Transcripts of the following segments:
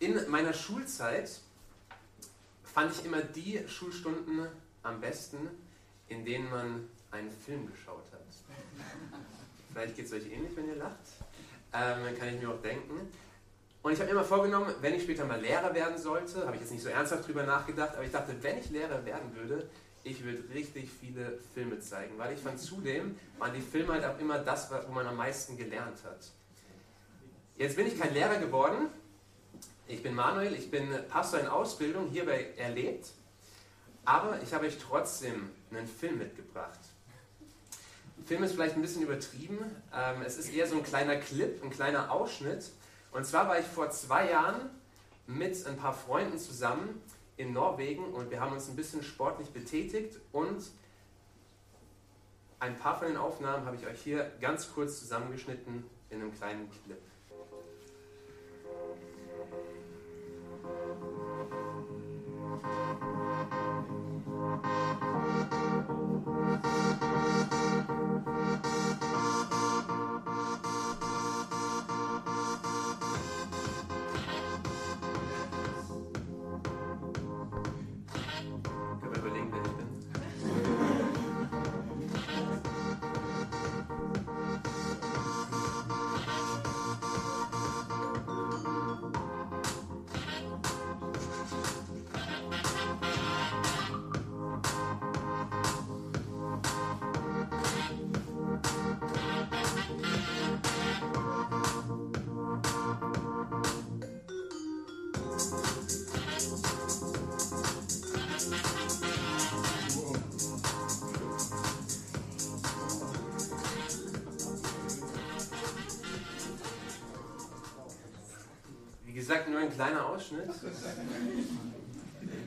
In meiner Schulzeit fand ich immer die Schulstunden am besten, in denen man einen Film geschaut hat. Vielleicht geht es euch ähnlich, wenn ihr lacht. Ähm, kann ich mir auch denken. Und ich habe mir immer vorgenommen, wenn ich später mal Lehrer werden sollte, habe ich jetzt nicht so ernsthaft drüber nachgedacht, aber ich dachte, wenn ich Lehrer werden würde, ich würde richtig viele Filme zeigen, weil ich fand zudem, waren die Filme halt auch immer das, wo man am meisten gelernt hat. Jetzt bin ich kein Lehrer geworden. Ich bin Manuel, ich bin Pastor in Ausbildung, hierbei erlebt. Aber ich habe euch trotzdem einen Film mitgebracht. Der Film ist vielleicht ein bisschen übertrieben. Ähm, es ist eher so ein kleiner Clip, ein kleiner Ausschnitt. Und zwar war ich vor zwei Jahren mit ein paar Freunden zusammen in Norwegen und wir haben uns ein bisschen sportlich betätigt und ein paar von den Aufnahmen habe ich euch hier ganz kurz zusammengeschnitten in einem kleinen Clip. Gesagt, nur ein kleiner Ausschnitt.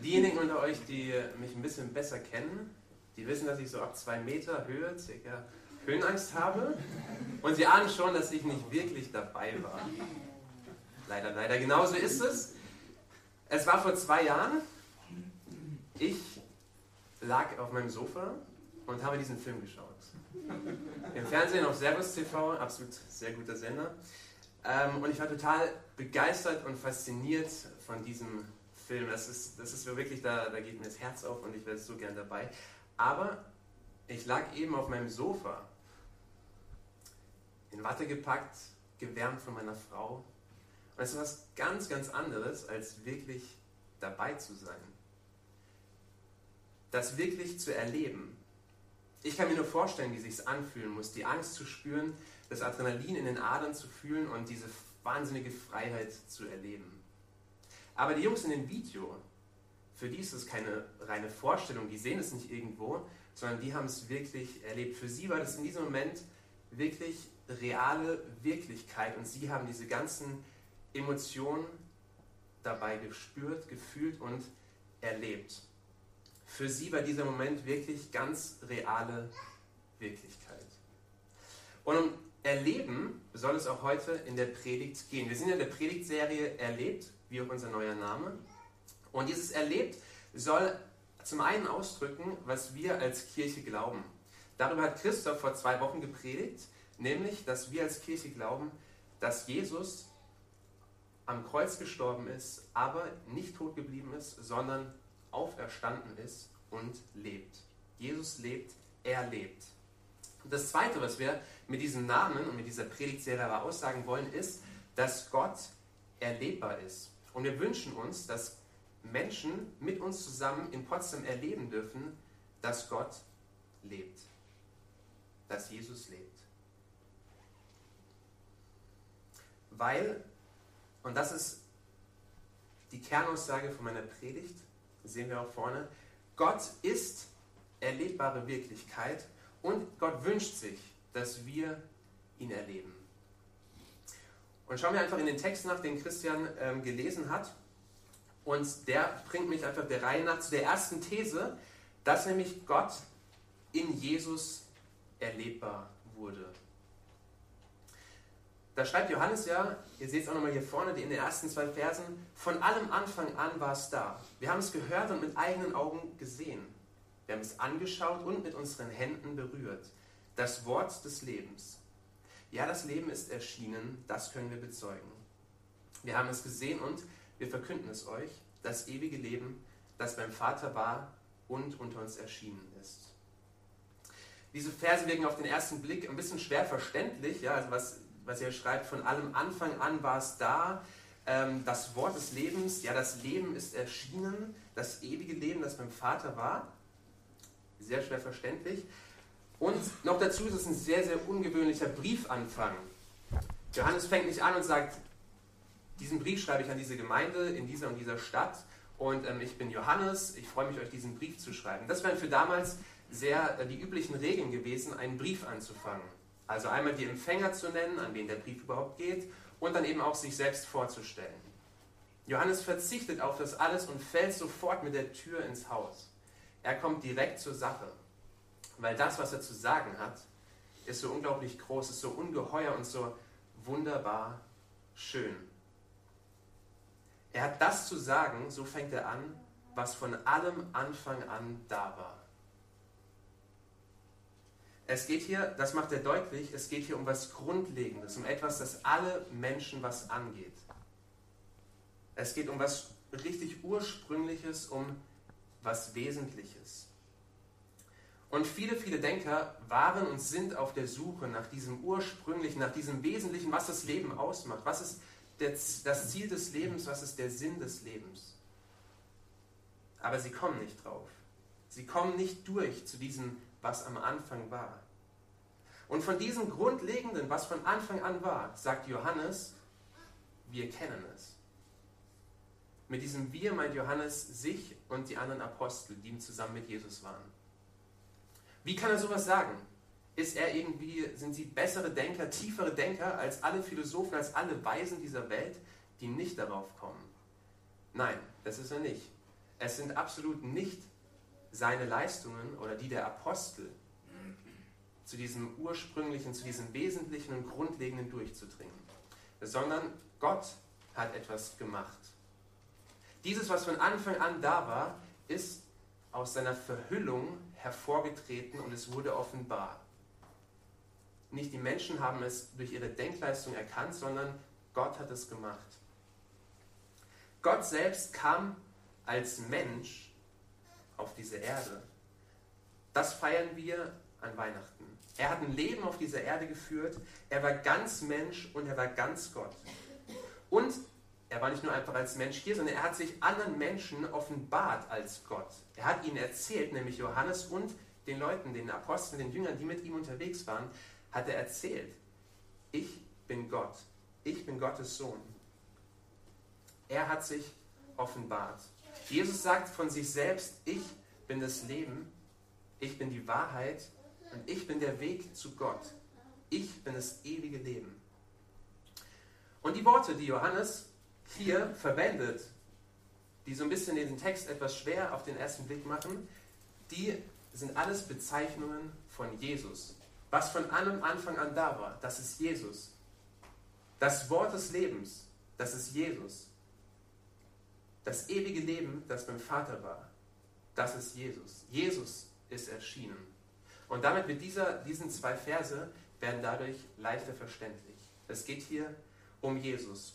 Diejenigen unter euch, die mich ein bisschen besser kennen, die wissen, dass ich so ab zwei Meter Höhe circa Höhenangst habe. Und sie ahnen schon, dass ich nicht wirklich dabei war. Leider, leider. Genauso ist es. Es war vor zwei Jahren. Ich lag auf meinem Sofa und habe diesen Film geschaut. Im Fernsehen auf Servus TV, absolut sehr guter Sender. Ähm, und ich war total begeistert und fasziniert von diesem Film. Das ist, das ist wirklich, da, da geht mir das Herz auf und ich wäre so gern dabei. Aber ich lag eben auf meinem Sofa, in Watte gepackt, gewärmt von meiner Frau. Und es ist was ganz, ganz anderes, als wirklich dabei zu sein. Das wirklich zu erleben. Ich kann mir nur vorstellen, wie sich anfühlen muss, die Angst zu spüren, das Adrenalin in den Adern zu fühlen und diese wahnsinnige Freiheit zu erleben. Aber die Jungs in dem Video, für die ist es keine reine Vorstellung, die sehen es nicht irgendwo, sondern die haben es wirklich erlebt. Für sie war das in diesem Moment wirklich reale Wirklichkeit und sie haben diese ganzen Emotionen dabei gespürt, gefühlt und erlebt. Für sie war dieser Moment wirklich ganz reale Wirklichkeit. Und um Erleben soll es auch heute in der Predigt gehen. Wir sind in der Predigtserie Erlebt, wie auch unser neuer Name. Und dieses Erlebt soll zum einen ausdrücken, was wir als Kirche glauben. Darüber hat Christoph vor zwei Wochen gepredigt, nämlich, dass wir als Kirche glauben, dass Jesus am Kreuz gestorben ist, aber nicht tot geblieben ist, sondern auferstanden ist und lebt. Jesus lebt, er lebt. Und das Zweite, was wir mit diesem Namen und mit dieser Predigtserie aber aussagen wollen, ist, dass Gott erlebbar ist. Und wir wünschen uns, dass Menschen mit uns zusammen in Potsdam erleben dürfen, dass Gott lebt, dass Jesus lebt. Weil, und das ist die Kernaussage von meiner Predigt, sehen wir auch vorne, Gott ist erlebbare Wirklichkeit und Gott wünscht sich, dass wir ihn erleben. Und schauen wir einfach in den Text nach, den Christian ähm, gelesen hat. Und der bringt mich einfach der Reihe nach zu der ersten These, dass nämlich Gott in Jesus erlebbar wurde. Da schreibt Johannes ja, ihr seht es auch nochmal hier vorne, in den ersten zwei Versen, von allem Anfang an war es da. Wir haben es gehört und mit eigenen Augen gesehen. Wir haben es angeschaut und mit unseren Händen berührt. Das Wort des Lebens. Ja, das Leben ist erschienen, das können wir bezeugen. Wir haben es gesehen und wir verkünden es euch, das ewige Leben, das beim Vater war und unter uns erschienen ist. Diese Verse wirken auf den ersten Blick ein bisschen schwer verständlich, ja, also was, was er schreibt, von allem Anfang an war es da, ähm, das Wort des Lebens, ja, das Leben ist erschienen, das ewige Leben, das beim Vater war. Sehr schwer verständlich. Und noch dazu ist es ein sehr, sehr ungewöhnlicher Briefanfang. Johannes fängt nicht an und sagt, diesen Brief schreibe ich an diese Gemeinde in dieser und dieser Stadt und ähm, ich bin Johannes, ich freue mich, euch diesen Brief zu schreiben. Das wären für damals sehr äh, die üblichen Regeln gewesen, einen Brief anzufangen. Also einmal die Empfänger zu nennen, an wen der Brief überhaupt geht und dann eben auch sich selbst vorzustellen. Johannes verzichtet auf das alles und fällt sofort mit der Tür ins Haus. Er kommt direkt zur Sache, weil das, was er zu sagen hat, ist so unglaublich groß, ist so ungeheuer und so wunderbar schön. Er hat das zu sagen, so fängt er an, was von allem Anfang an da war. Es geht hier, das macht er deutlich, es geht hier um was Grundlegendes, um etwas, das alle Menschen was angeht. Es geht um was richtig Ursprüngliches, um was Wesentliches. Und viele, viele Denker waren und sind auf der Suche nach diesem Ursprünglichen, nach diesem Wesentlichen, was das Leben ausmacht. Was ist das Ziel des Lebens, was ist der Sinn des Lebens? Aber sie kommen nicht drauf. Sie kommen nicht durch zu diesem, was am Anfang war. Und von diesem Grundlegenden, was von Anfang an war, sagt Johannes, wir kennen es. Mit diesem Wir meint Johannes sich und die anderen Apostel, die zusammen mit Jesus waren. Wie kann er sowas sagen? Ist er irgendwie, sind sie bessere Denker, tiefere Denker als alle Philosophen, als alle Weisen dieser Welt, die nicht darauf kommen? Nein, das ist er nicht. Es sind absolut nicht seine Leistungen oder die der Apostel, zu diesem ursprünglichen, zu diesem wesentlichen und grundlegenden durchzudringen, sondern Gott hat etwas gemacht. Dieses, was von Anfang an da war, ist aus seiner Verhüllung hervorgetreten und es wurde offenbar. Nicht die Menschen haben es durch ihre Denkleistung erkannt, sondern Gott hat es gemacht. Gott selbst kam als Mensch auf diese Erde. Das feiern wir an Weihnachten. Er hat ein Leben auf dieser Erde geführt. Er war ganz Mensch und er war ganz Gott. Und er war nicht nur einfach als Mensch hier, sondern er hat sich anderen Menschen offenbart als Gott. Er hat ihnen erzählt, nämlich Johannes und den Leuten, den Aposteln, den Jüngern, die mit ihm unterwegs waren, hat er erzählt, ich bin Gott, ich bin Gottes Sohn. Er hat sich offenbart. Jesus sagt von sich selbst, ich bin das Leben, ich bin die Wahrheit und ich bin der Weg zu Gott. Ich bin das ewige Leben. Und die Worte, die Johannes hier verwendet, die so ein bisschen den Text etwas schwer auf den ersten Blick machen, die sind alles Bezeichnungen von Jesus. Was von allem Anfang an da war, das ist Jesus. Das Wort des Lebens, das ist Jesus. Das ewige Leben, das beim Vater war, das ist Jesus. Jesus ist erschienen. Und damit wird dieser, diesen zwei Verse werden dadurch leichter verständlich. Es geht hier um Jesus.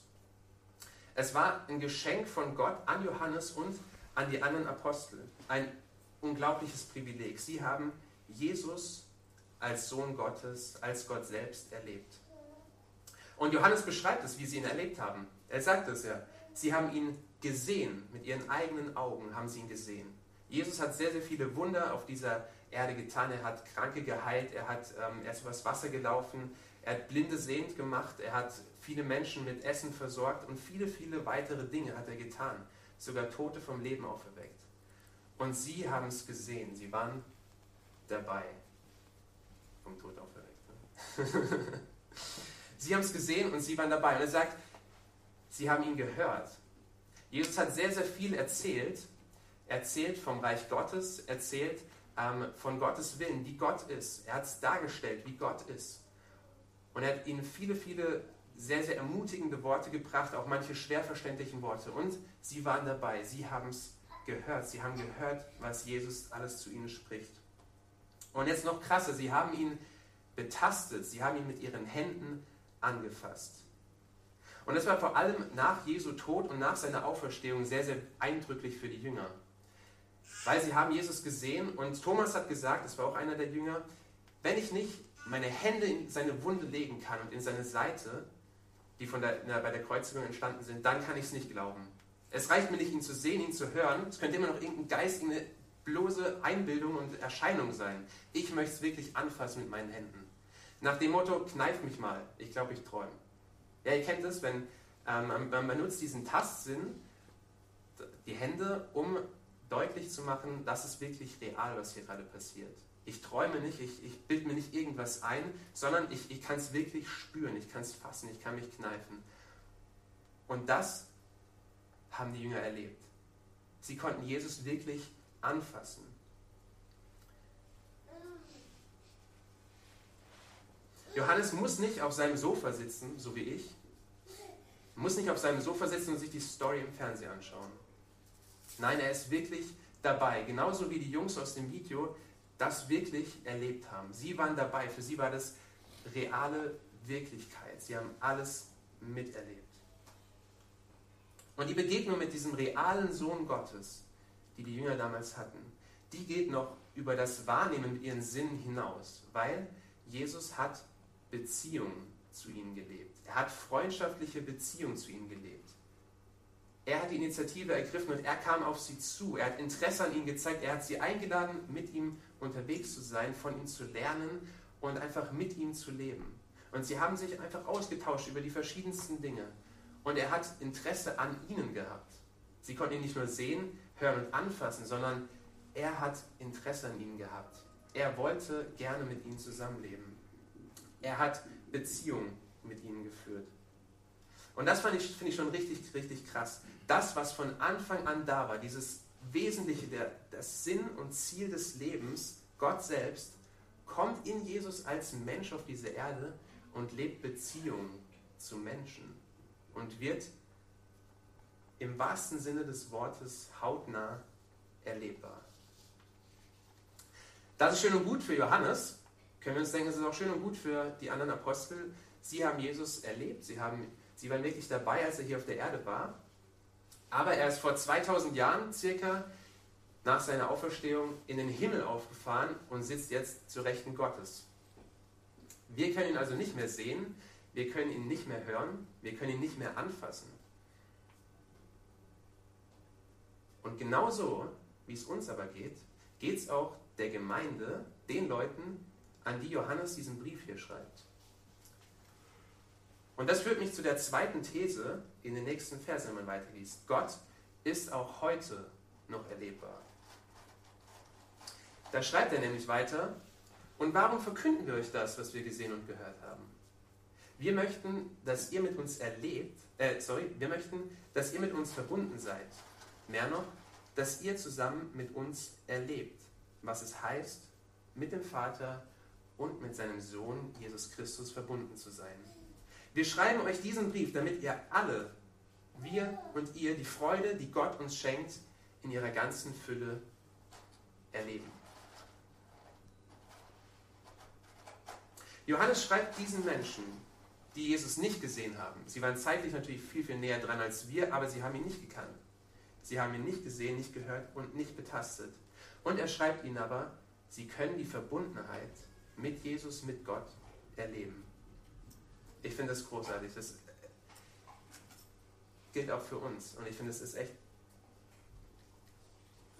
Es war ein Geschenk von Gott an Johannes und an die anderen Apostel. Ein unglaubliches Privileg. Sie haben Jesus als Sohn Gottes, als Gott selbst erlebt. Und Johannes beschreibt es, wie sie ihn erlebt haben. Er sagt es ja. Sie haben ihn gesehen, mit ihren eigenen Augen haben sie ihn gesehen. Jesus hat sehr, sehr viele Wunder auf dieser Erde getan. Er hat Kranke geheilt, er, hat, ähm, er ist übers Wasser gelaufen, er hat Blinde sehend gemacht, er hat viele Menschen mit Essen versorgt und viele, viele weitere Dinge hat er getan. Sogar Tote vom Leben auferweckt. Und sie haben es gesehen, sie waren dabei. Vom Tod auferweckt. Ne? sie haben es gesehen und sie waren dabei. Und er sagt, sie haben ihn gehört. Jesus hat sehr, sehr viel erzählt. Erzählt vom Reich Gottes, erzählt ähm, von Gottes Willen, wie Gott ist. Er hat es dargestellt, wie Gott ist. Und er hat ihnen viele, viele sehr, sehr ermutigende Worte gebracht, auch manche schwer verständlichen Worte. Und sie waren dabei, sie haben es gehört, sie haben gehört, was Jesus alles zu ihnen spricht. Und jetzt noch krasser, sie haben ihn betastet, sie haben ihn mit ihren Händen angefasst. Und das war vor allem nach Jesu Tod und nach seiner Auferstehung sehr, sehr eindrücklich für die Jünger. Weil sie haben Jesus gesehen und Thomas hat gesagt, das war auch einer der Jünger, wenn ich nicht meine Hände in seine Wunde legen kann und in seine Seite, die von der, na, bei der Kreuzigung entstanden sind, dann kann ich es nicht glauben. Es reicht mir nicht, ihn zu sehen, ihn zu hören. Es könnte immer noch irgendein Geist, irgendeine bloße Einbildung und Erscheinung sein. Ich möchte es wirklich anfassen mit meinen Händen. Nach dem Motto, kneif mich mal, ich glaube, ich träume. Ja, ihr kennt es, wenn ähm, man benutzt diesen Tastsinn, die Hände, um deutlich zu machen, das ist wirklich real, was hier gerade passiert. Ich träume nicht, ich, ich bilde mir nicht irgendwas ein, sondern ich, ich kann es wirklich spüren, ich kann es fassen, ich kann mich kneifen. Und das haben die Jünger erlebt. Sie konnten Jesus wirklich anfassen. Johannes muss nicht auf seinem Sofa sitzen, so wie ich, muss nicht auf seinem Sofa sitzen und sich die Story im Fernsehen anschauen. Nein, er ist wirklich dabei, genauso wie die Jungs aus dem Video das wirklich erlebt haben. Sie waren dabei, für sie war das reale Wirklichkeit. Sie haben alles miterlebt. Und die Begegnung mit diesem realen Sohn Gottes, die die Jünger damals hatten, die geht noch über das Wahrnehmen mit ihren Sinnen hinaus, weil Jesus hat Beziehung zu ihnen gelebt. Er hat freundschaftliche Beziehung zu ihnen gelebt. Er hat die Initiative ergriffen und er kam auf sie zu. Er hat Interesse an ihnen gezeigt. Er hat sie eingeladen, mit ihm unterwegs zu sein, von ihm zu lernen und einfach mit ihm zu leben. Und sie haben sich einfach ausgetauscht über die verschiedensten Dinge. Und er hat Interesse an ihnen gehabt. Sie konnten ihn nicht nur sehen, hören und anfassen, sondern er hat Interesse an ihnen gehabt. Er wollte gerne mit ihnen zusammenleben. Er hat Beziehung mit ihnen geführt. Und das finde ich, find ich schon richtig, richtig krass. Das, was von Anfang an da war, dieses Wesentliche, der, das Sinn und Ziel des Lebens, Gott selbst, kommt in Jesus als Mensch auf diese Erde und lebt Beziehung zu Menschen und wird im wahrsten Sinne des Wortes hautnah erlebbar. Das ist schön und gut für Johannes. Können wir uns denken, es ist auch schön und gut für die anderen Apostel. Sie haben Jesus erlebt, sie, haben, sie waren wirklich dabei, als er hier auf der Erde war. Aber er ist vor 2000 Jahren circa nach seiner Auferstehung in den Himmel aufgefahren und sitzt jetzt zu Rechten Gottes. Wir können ihn also nicht mehr sehen, wir können ihn nicht mehr hören, wir können ihn nicht mehr anfassen. Und genauso, wie es uns aber geht, geht es auch der Gemeinde, den Leuten, an die Johannes diesen Brief hier schreibt. Und das führt mich zu der zweiten These in den nächsten Versen, wenn man weiterliest. Gott ist auch heute noch erlebbar. Da schreibt er nämlich weiter, und warum verkünden wir euch das, was wir gesehen und gehört haben? Wir möchten, dass ihr mit uns erlebt, äh, sorry, wir möchten, dass ihr mit uns verbunden seid. Mehr noch, dass ihr zusammen mit uns erlebt, was es heißt, mit dem Vater und mit seinem Sohn Jesus Christus verbunden zu sein. Wir schreiben euch diesen Brief, damit ihr alle, wir und ihr, die Freude, die Gott uns schenkt, in ihrer ganzen Fülle erleben. Johannes schreibt diesen Menschen, die Jesus nicht gesehen haben. Sie waren zeitlich natürlich viel, viel näher dran als wir, aber sie haben ihn nicht gekannt. Sie haben ihn nicht gesehen, nicht gehört und nicht betastet. Und er schreibt ihnen aber, sie können die Verbundenheit mit Jesus, mit Gott erleben. Ich finde das großartig. Das gilt auch für uns. Und ich finde, es ist echt.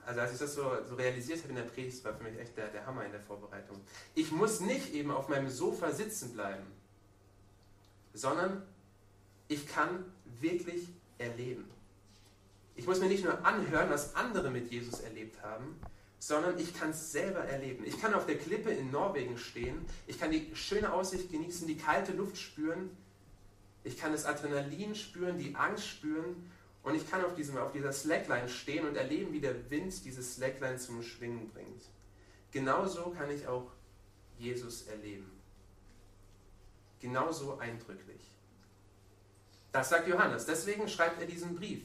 Also, als ich das so, so realisiert habe in der Predigt, war für mich echt der, der Hammer in der Vorbereitung. Ich muss nicht eben auf meinem Sofa sitzen bleiben, sondern ich kann wirklich erleben. Ich muss mir nicht nur anhören, was andere mit Jesus erlebt haben, sondern ich kann es selber erleben. Ich kann auf der Klippe in Norwegen stehen, ich kann die schöne Aussicht genießen, die kalte Luft spüren, ich kann das Adrenalin spüren, die Angst spüren und ich kann auf, diesem, auf dieser Slackline stehen und erleben, wie der Wind dieses Slackline zum Schwingen bringt. Genauso kann ich auch Jesus erleben. Genauso eindrücklich. Das sagt Johannes, deswegen schreibt er diesen Brief.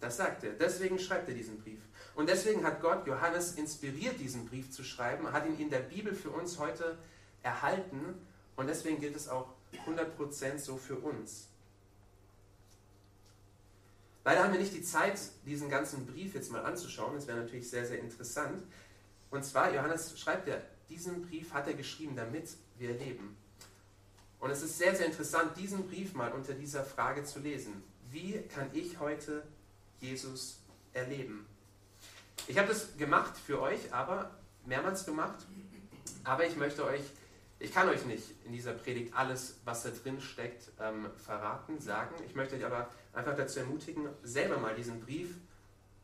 Das sagt er, deswegen schreibt er diesen Brief. Und deswegen hat Gott Johannes inspiriert, diesen Brief zu schreiben, hat ihn in der Bibel für uns heute erhalten und deswegen gilt es auch 100% so für uns. Leider haben wir nicht die Zeit, diesen ganzen Brief jetzt mal anzuschauen. Das wäre natürlich sehr, sehr interessant. Und zwar, Johannes schreibt ja, diesen Brief hat er geschrieben, damit wir leben. Und es ist sehr, sehr interessant, diesen Brief mal unter dieser Frage zu lesen. Wie kann ich heute Jesus erleben? Ich habe das gemacht für euch, aber mehrmals gemacht. Aber ich möchte euch, ich kann euch nicht in dieser Predigt alles, was da drin steckt, ähm, verraten, sagen. Ich möchte euch aber einfach dazu ermutigen, selber mal diesen Brief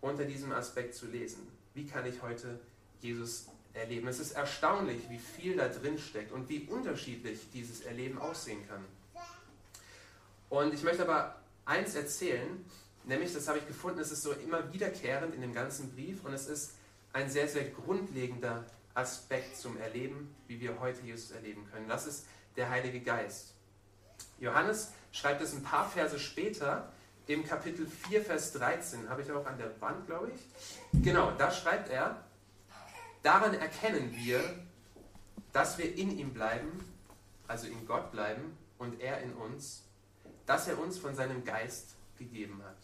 unter diesem Aspekt zu lesen. Wie kann ich heute Jesus erleben? Es ist erstaunlich, wie viel da drin steckt und wie unterschiedlich dieses Erleben aussehen kann. Und ich möchte aber eins erzählen, nämlich, das habe ich gefunden, es ist so immer wiederkehrend in dem ganzen Brief und es ist ein sehr, sehr grundlegender Aspekt zum Erleben, wie wir heute Jesus erleben können. Das ist der Heilige Geist. Johannes schreibt es ein paar Verse später im Kapitel 4, Vers 13. Habe ich auch an der Wand, glaube ich. Genau, da schreibt er, daran erkennen wir, dass wir in ihm bleiben, also in Gott bleiben und er in uns, dass er uns von seinem Geist gegeben hat.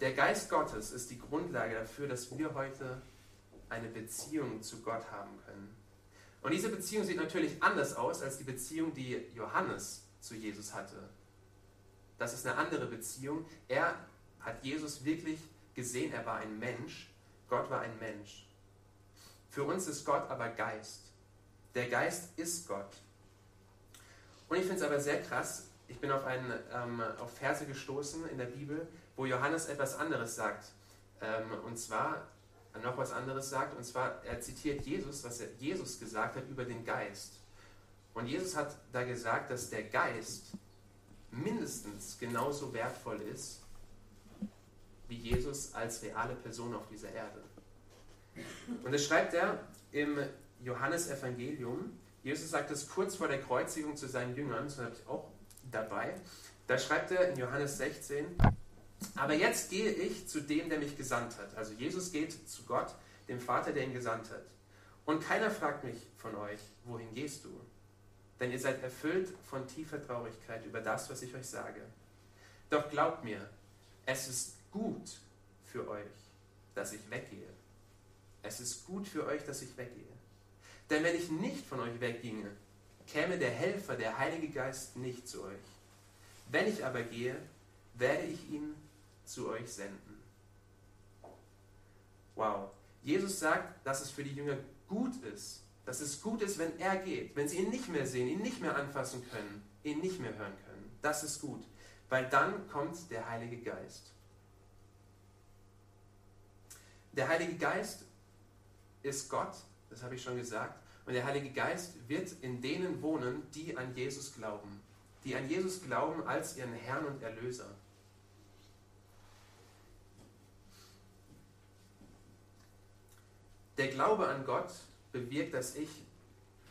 Der Geist Gottes ist die Grundlage dafür, dass wir heute eine Beziehung zu Gott haben können. Und diese Beziehung sieht natürlich anders aus als die Beziehung, die Johannes zu Jesus hatte. Das ist eine andere Beziehung. Er hat Jesus wirklich gesehen, er war ein Mensch. Gott war ein Mensch. Für uns ist Gott aber Geist. Der Geist ist Gott. Und ich finde es aber sehr krass, ich bin auf, einen, ähm, auf Verse gestoßen in der Bibel, wo Johannes etwas anderes sagt. Ähm, und zwar noch was anderes sagt. Und zwar, er zitiert Jesus, was er Jesus gesagt hat über den Geist. Und Jesus hat da gesagt, dass der Geist mindestens genauso wertvoll ist wie Jesus als reale Person auf dieser Erde. Und das schreibt er im Johannesevangelium. Jesus sagt es kurz vor der Kreuzigung zu seinen Jüngern, das habe ich auch dabei. Da schreibt er in Johannes 16, aber jetzt gehe ich zu dem, der mich gesandt hat. Also Jesus geht zu Gott, dem Vater, der ihn gesandt hat. Und keiner fragt mich von euch, wohin gehst du? Denn ihr seid erfüllt von tiefer Traurigkeit über das, was ich euch sage. Doch glaubt mir, es ist gut für euch, dass ich weggehe. Es ist gut für euch, dass ich weggehe. Denn wenn ich nicht von euch wegginge, käme der Helfer, der Heilige Geist, nicht zu euch. Wenn ich aber gehe, werde ich ihn zu euch senden. Wow. Jesus sagt, dass es für die Jünger gut ist, dass es gut ist, wenn er geht, wenn sie ihn nicht mehr sehen, ihn nicht mehr anfassen können, ihn nicht mehr hören können. Das ist gut, weil dann kommt der Heilige Geist. Der Heilige Geist ist Gott, das habe ich schon gesagt, und der Heilige Geist wird in denen wohnen, die an Jesus glauben, die an Jesus glauben als ihren Herrn und Erlöser. Der Glaube an Gott bewirkt, dass ich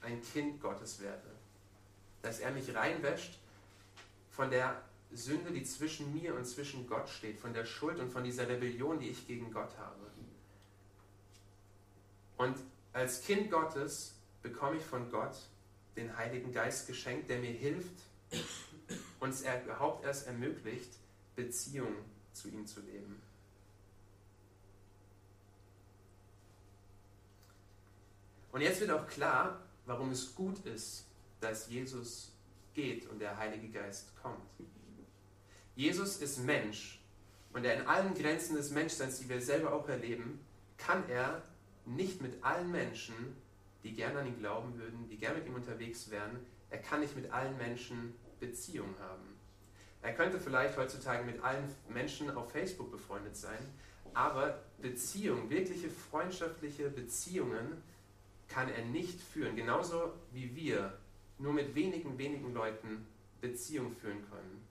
ein Kind Gottes werde. Dass er mich reinwäscht von der Sünde, die zwischen mir und zwischen Gott steht, von der Schuld und von dieser Rebellion, die ich gegen Gott habe. Und als Kind Gottes bekomme ich von Gott den Heiligen Geist geschenkt, der mir hilft, und es überhaupt erst ermöglicht, Beziehung zu ihm zu leben. Und jetzt wird auch klar, warum es gut ist, dass Jesus geht und der Heilige Geist kommt. Jesus ist Mensch und er in allen Grenzen des Menschseins, die wir selber auch erleben, kann er nicht mit allen Menschen, die gerne an ihn glauben würden, die gerne mit ihm unterwegs wären, er kann nicht mit allen Menschen Beziehung haben. Er könnte vielleicht heutzutage mit allen Menschen auf Facebook befreundet sein, aber Beziehung, wirkliche freundschaftliche Beziehungen kann er nicht führen. Genauso wie wir nur mit wenigen, wenigen Leuten Beziehung führen können.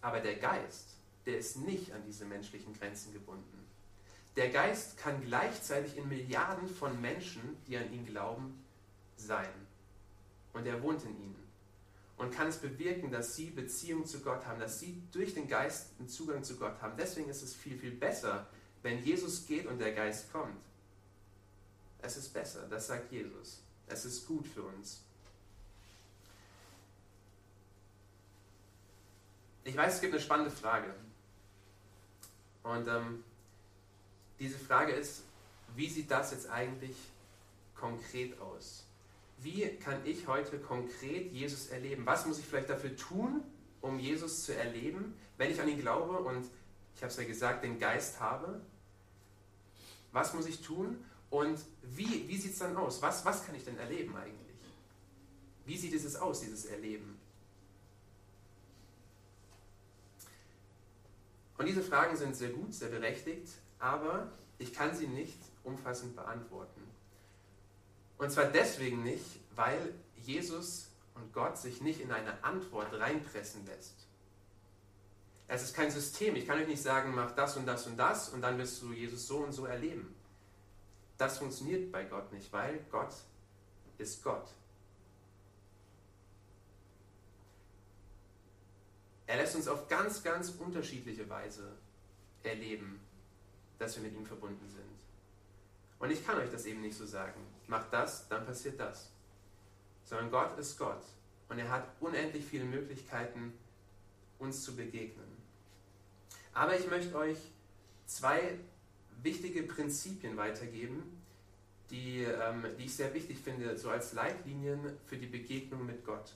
Aber der Geist, der ist nicht an diese menschlichen Grenzen gebunden. Der Geist kann gleichzeitig in Milliarden von Menschen, die an ihn glauben, sein. Und er wohnt in ihnen. Und kann es bewirken, dass sie Beziehung zu Gott haben, dass sie durch den Geist einen Zugang zu Gott haben. Deswegen ist es viel, viel besser, wenn Jesus geht und der Geist kommt. Es ist besser, das sagt Jesus. Es ist gut für uns. ich weiß, es gibt eine spannende Frage. Und ähm, diese Frage ist, wie sieht das jetzt eigentlich konkret aus? Wie kann ich heute konkret Jesus erleben? Was muss ich vielleicht dafür tun, um Jesus zu erleben, wenn ich an ihn glaube und ich habe es ja gesagt, den Geist habe? Was muss ich tun und wie, wie sieht es dann aus? Was, was kann ich denn erleben eigentlich? Wie sieht es aus, dieses Erleben? Und diese Fragen sind sehr gut, sehr berechtigt, aber ich kann sie nicht umfassend beantworten. Und zwar deswegen nicht, weil Jesus und Gott sich nicht in eine Antwort reinpressen lässt. Es ist kein System. Ich kann euch nicht sagen, mach das und das und das und dann wirst du Jesus so und so erleben. Das funktioniert bei Gott nicht, weil Gott ist Gott. Er lässt uns auf ganz, ganz unterschiedliche Weise erleben, dass wir mit ihm verbunden sind. Und ich kann euch das eben nicht so sagen. Macht das, dann passiert das. Sondern Gott ist Gott. Und er hat unendlich viele Möglichkeiten, uns zu begegnen. Aber ich möchte euch zwei wichtige Prinzipien weitergeben, die, ähm, die ich sehr wichtig finde, so als Leitlinien für die Begegnung mit Gott.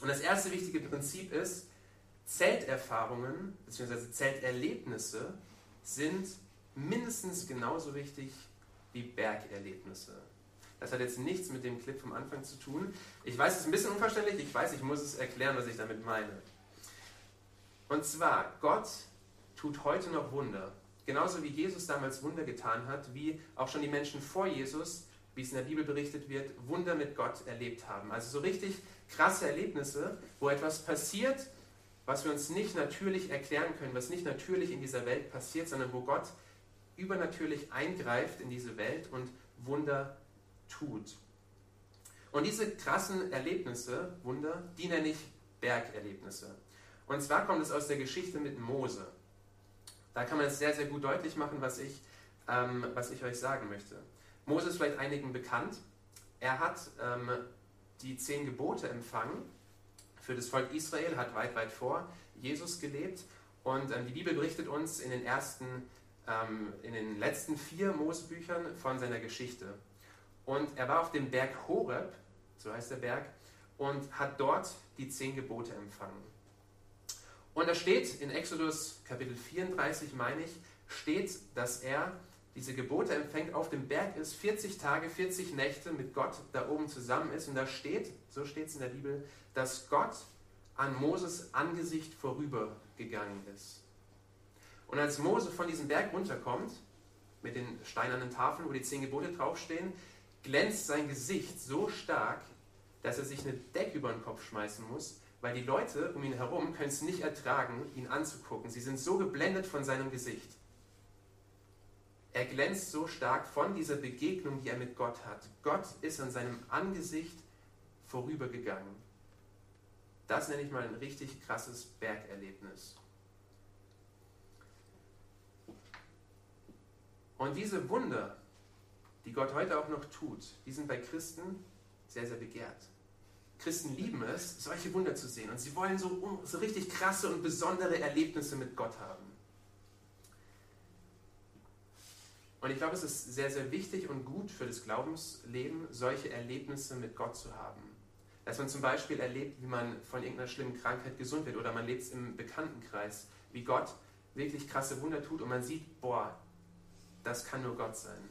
Und das erste wichtige Prinzip ist, Zelterfahrungen bzw. Zelterlebnisse sind mindestens genauso wichtig wie Bergerlebnisse. Das hat jetzt nichts mit dem Clip vom Anfang zu tun. Ich weiß, es ist ein bisschen unverständlich, ich weiß, ich muss es erklären, was ich damit meine. Und zwar, Gott tut heute noch Wunder. Genauso wie Jesus damals Wunder getan hat, wie auch schon die Menschen vor Jesus, wie es in der Bibel berichtet wird, Wunder mit Gott erlebt haben. Also so richtig krasse Erlebnisse, wo etwas passiert, was wir uns nicht natürlich erklären können, was nicht natürlich in dieser Welt passiert, sondern wo Gott übernatürlich eingreift in diese Welt und Wunder tut. Und diese krassen Erlebnisse, Wunder, die nenne ich Bergerlebnisse. Und zwar kommt es aus der Geschichte mit Mose. Da kann man es sehr, sehr gut deutlich machen, was ich, ähm, was ich euch sagen möchte. Mose ist vielleicht einigen bekannt. Er hat ähm, die zehn Gebote empfangen für das Volk Israel, hat weit, weit vor Jesus gelebt. Und ähm, die Bibel berichtet uns in den ersten, ähm, in den letzten vier Mosebüchern von seiner Geschichte. Und er war auf dem Berg Horeb, so heißt der Berg, und hat dort die zehn Gebote empfangen. Und da steht in Exodus Kapitel 34, meine ich, steht, dass er diese Gebote empfängt, auf dem Berg ist, 40 Tage, 40 Nächte mit Gott da oben zusammen ist. Und da steht, so steht es in der Bibel, dass Gott an Moses Angesicht vorübergegangen ist. Und als Mose von diesem Berg runterkommt, mit den steinernen Tafeln, wo die zehn Gebote draufstehen, glänzt sein Gesicht so stark, dass er sich eine Decke über den Kopf schmeißen muss, weil die Leute um ihn herum können es nicht ertragen, ihn anzugucken. Sie sind so geblendet von seinem Gesicht. Er glänzt so stark von dieser Begegnung, die er mit Gott hat. Gott ist an seinem Angesicht vorübergegangen. Das nenne ich mal ein richtig krasses Bergerlebnis. Und diese Wunder, die Gott heute auch noch tut, die sind bei Christen sehr, sehr begehrt. Christen lieben es, solche Wunder zu sehen und sie wollen so, so richtig krasse und besondere Erlebnisse mit Gott haben. Und ich glaube, es ist sehr, sehr wichtig und gut für das Glaubensleben, solche Erlebnisse mit Gott zu haben. Dass man zum Beispiel erlebt, wie man von irgendeiner schlimmen Krankheit gesund wird oder man lebt es im Bekanntenkreis, wie Gott wirklich krasse Wunder tut und man sieht, boah, das kann nur Gott sein.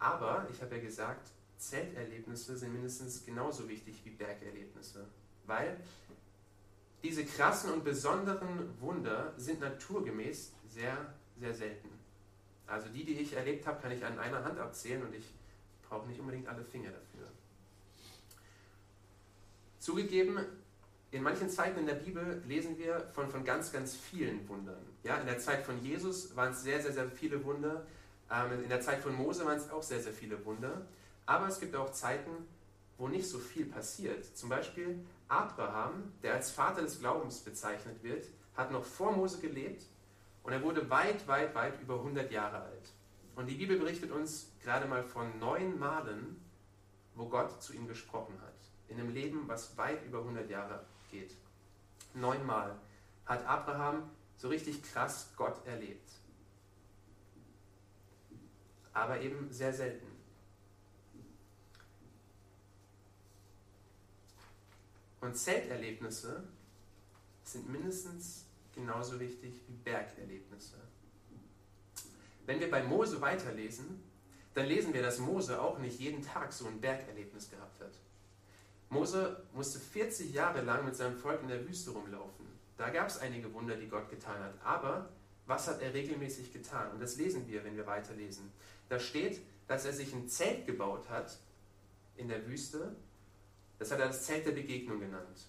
Aber, ich habe ja gesagt, Zelterlebnisse sind mindestens genauso wichtig wie Bergerlebnisse, weil diese krassen und besonderen Wunder sind naturgemäß sehr, sehr selten. Also die, die ich erlebt habe, kann ich an einer Hand abzählen und ich brauche nicht unbedingt alle Finger dafür. Zugegeben, in manchen Zeiten in der Bibel lesen wir von, von ganz, ganz vielen Wundern. Ja, in der Zeit von Jesus waren es sehr, sehr, sehr viele Wunder. Ähm, in der Zeit von Mose waren es auch sehr, sehr viele Wunder. Aber es gibt auch Zeiten, wo nicht so viel passiert. Zum Beispiel Abraham, der als Vater des Glaubens bezeichnet wird, hat noch vor Mose gelebt und er wurde weit, weit, weit über 100 Jahre alt. Und die Bibel berichtet uns gerade mal von neun Malen, wo Gott zu ihm gesprochen hat in einem Leben, was weit über 100 Jahre geht. Neunmal hat Abraham so richtig krass Gott erlebt. Aber eben sehr selten. Und Zelterlebnisse sind mindestens genauso wichtig wie Bergerlebnisse. Wenn wir bei Mose weiterlesen, dann lesen wir, dass Mose auch nicht jeden Tag so ein Bergerlebnis gehabt hat. Mose musste 40 Jahre lang mit seinem Volk in der Wüste rumlaufen. Da gab es einige Wunder, die Gott getan hat. Aber was hat er regelmäßig getan? Und das lesen wir, wenn wir weiterlesen. Da steht, dass er sich ein Zelt gebaut hat in der Wüste das hat er das Zelt der Begegnung genannt.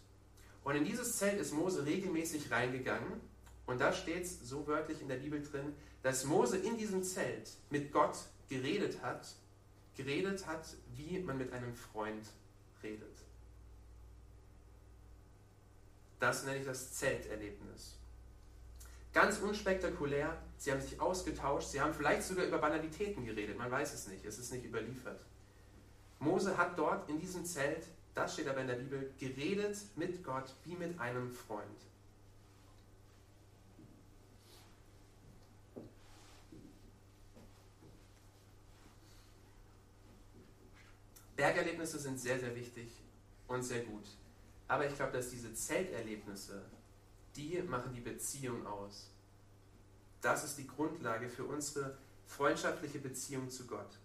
Und in dieses Zelt ist Mose regelmäßig reingegangen. Und da steht es so wörtlich in der Bibel drin, dass Mose in diesem Zelt mit Gott geredet hat, geredet hat, wie man mit einem Freund redet. Das nenne ich das Zelterlebnis. Ganz unspektakulär, sie haben sich ausgetauscht, sie haben vielleicht sogar über Banalitäten geredet, man weiß es nicht, es ist nicht überliefert. Mose hat dort in diesem Zelt das steht aber in der Bibel, geredet mit Gott wie mit einem Freund. Bergerlebnisse sind sehr, sehr wichtig und sehr gut. Aber ich glaube, dass diese Zelterlebnisse, die machen die Beziehung aus. Das ist die Grundlage für unsere freundschaftliche Beziehung zu Gott.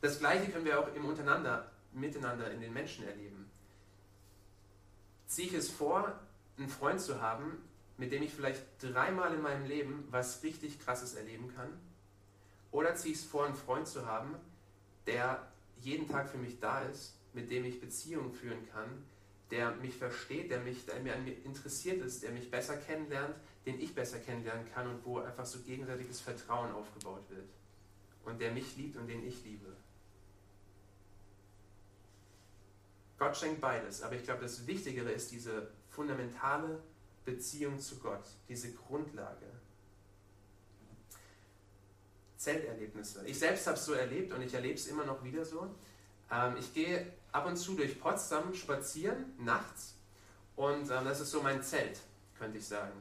Das Gleiche können wir auch im Untereinander miteinander in den Menschen erleben. Ziehe ich es vor, einen Freund zu haben, mit dem ich vielleicht dreimal in meinem Leben was richtig Krasses erleben kann? Oder ziehe ich es vor, einen Freund zu haben, der jeden Tag für mich da ist, mit dem ich Beziehungen führen kann, der mich versteht, der, mich, der mir an mir interessiert ist, der mich besser kennenlernt, den ich besser kennenlernen kann und wo einfach so gegenseitiges Vertrauen aufgebaut wird. Und der mich liebt und den ich liebe. Gott schenkt beides, aber ich glaube, das Wichtigere ist diese fundamentale Beziehung zu Gott, diese Grundlage. Zelterlebnisse. Ich selbst habe es so erlebt und ich erlebe es immer noch wieder so. Ähm, ich gehe ab und zu durch Potsdam spazieren, nachts, und ähm, das ist so mein Zelt, könnte ich sagen.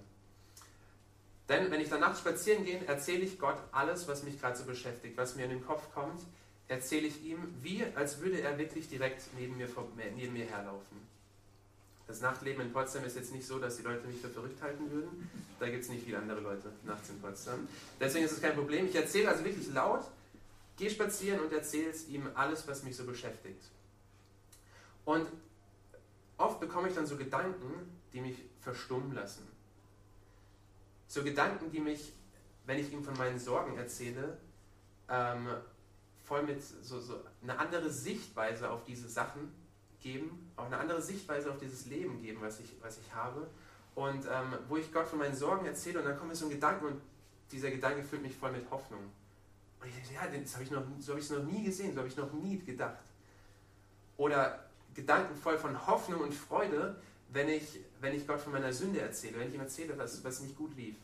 Denn wenn ich dann nachts spazieren gehe, erzähle ich Gott alles, was mich gerade so beschäftigt, was mir in den Kopf kommt erzähle ich ihm, wie als würde er wirklich direkt neben mir, neben mir herlaufen. Das Nachtleben in Potsdam ist jetzt nicht so, dass die Leute mich für verrückt halten würden. Da gibt es nicht viele andere Leute nachts in Potsdam. Deswegen ist es kein Problem. Ich erzähle also wirklich laut, gehe spazieren und erzähle es ihm alles, was mich so beschäftigt. Und oft bekomme ich dann so Gedanken, die mich verstummen lassen. So Gedanken, die mich, wenn ich ihm von meinen Sorgen erzähle, ähm, voll mit so, so eine andere Sichtweise auf diese Sachen geben, auch eine andere Sichtweise auf dieses Leben geben, was ich, was ich habe. Und ähm, wo ich Gott von meinen Sorgen erzähle und dann kommt mir so ein Gedanke und dieser Gedanke füllt mich voll mit Hoffnung. Und ich denke, ja, das habe ich noch, so habe ich es noch nie gesehen, so habe ich noch nie gedacht. Oder Gedanken voll von Hoffnung und Freude, wenn ich, wenn ich Gott von meiner Sünde erzähle, wenn ich ihm erzähle, was, was nicht gut lief.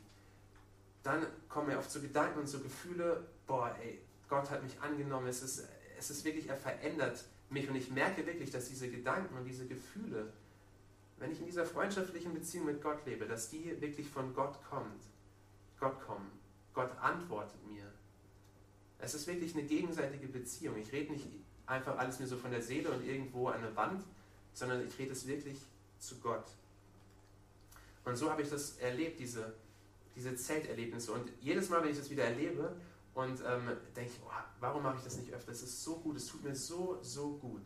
Dann kommen mir oft so Gedanken und so Gefühle, boah, ey, Gott hat mich angenommen, es ist, es ist wirklich, er verändert mich und ich merke wirklich, dass diese Gedanken und diese Gefühle, wenn ich in dieser freundschaftlichen Beziehung mit Gott lebe, dass die wirklich von Gott kommt. Gott kommen. Gott antwortet mir. Es ist wirklich eine gegenseitige Beziehung. Ich rede nicht einfach alles mir so von der Seele und irgendwo an der Wand, sondern ich rede es wirklich zu Gott. Und so habe ich das erlebt, diese, diese Zelterlebnisse. Und jedes Mal, wenn ich das wieder erlebe, und ähm, denke ich, oh, warum mache ich das nicht öfter? Es ist so gut, es tut mir so, so gut.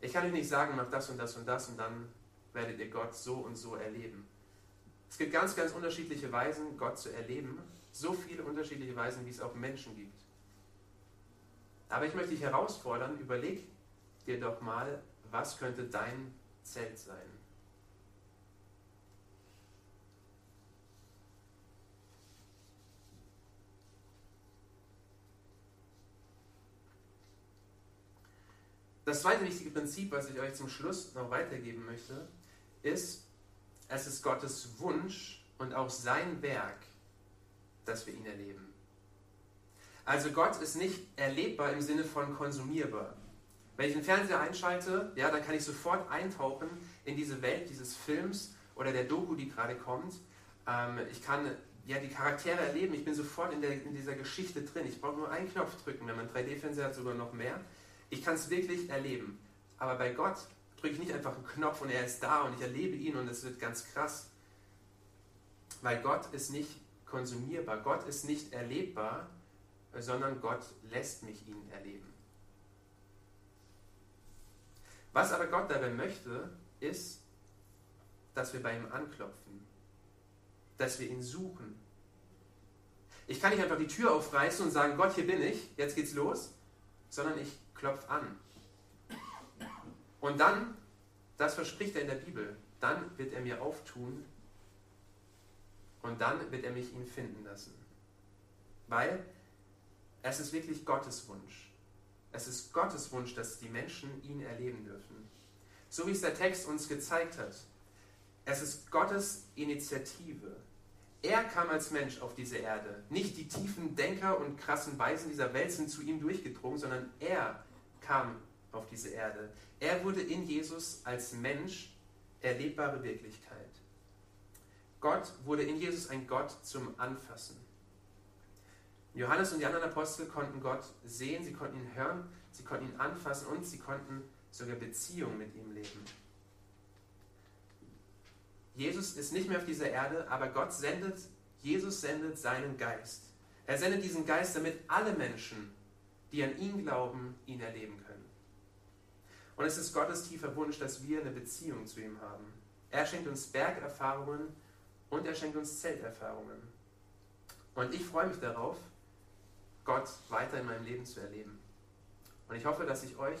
Ich kann euch nicht sagen, macht das und das und das und dann werdet ihr Gott so und so erleben. Es gibt ganz, ganz unterschiedliche Weisen, Gott zu erleben. So viele unterschiedliche Weisen, wie es auch Menschen gibt. Aber ich möchte dich herausfordern, überleg dir doch mal, was könnte dein Zelt sein? Das zweite wichtige Prinzip, was ich euch zum Schluss noch weitergeben möchte, ist, es ist Gottes Wunsch und auch sein Werk, dass wir ihn erleben. Also Gott ist nicht erlebbar im Sinne von konsumierbar. Wenn ich den Fernseher einschalte, ja, dann kann ich sofort eintauchen in diese Welt dieses Films oder der Doku, die gerade kommt. Ähm, ich kann ja, die Charaktere erleben. Ich bin sofort in, der, in dieser Geschichte drin. Ich brauche nur einen Knopf drücken. Wenn man 3D-Fernseher hat, sogar noch mehr. Ich kann es wirklich erleben. Aber bei Gott drücke ich nicht einfach einen Knopf und er ist da und ich erlebe ihn und es wird ganz krass. Weil Gott ist nicht konsumierbar, Gott ist nicht erlebbar, sondern Gott lässt mich ihn erleben. Was aber Gott dabei möchte, ist, dass wir bei ihm anklopfen, dass wir ihn suchen. Ich kann nicht einfach die Tür aufreißen und sagen, Gott, hier bin ich, jetzt geht's los, sondern ich klopfe an. Und dann, das verspricht er in der Bibel, dann wird er mir auftun und dann wird er mich ihn finden lassen. Weil es ist wirklich Gottes Wunsch. Es ist Gottes Wunsch, dass die Menschen ihn erleben dürfen. So wie es der Text uns gezeigt hat. Es ist Gottes Initiative. Er kam als Mensch auf diese Erde. Nicht die tiefen Denker und krassen Weisen dieser Welt sind zu ihm durchgedrungen, sondern er kam auf diese Erde. Er wurde in Jesus als Mensch erlebbare Wirklichkeit. Gott wurde in Jesus ein Gott zum Anfassen. Johannes und die anderen Apostel konnten Gott sehen, sie konnten ihn hören, sie konnten ihn anfassen und sie konnten sogar Beziehung mit ihm leben. Jesus ist nicht mehr auf dieser Erde, aber Gott sendet, Jesus sendet seinen Geist. Er sendet diesen Geist, damit alle Menschen, die an ihn glauben, ihn erleben können. Und es ist Gottes tiefer Wunsch, dass wir eine Beziehung zu ihm haben. Er schenkt uns Bergerfahrungen und er schenkt uns Zelterfahrungen. Und ich freue mich darauf, Gott weiter in meinem Leben zu erleben. Und ich hoffe, dass ich euch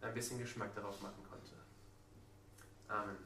ein bisschen Geschmack darauf machen konnte. Amen.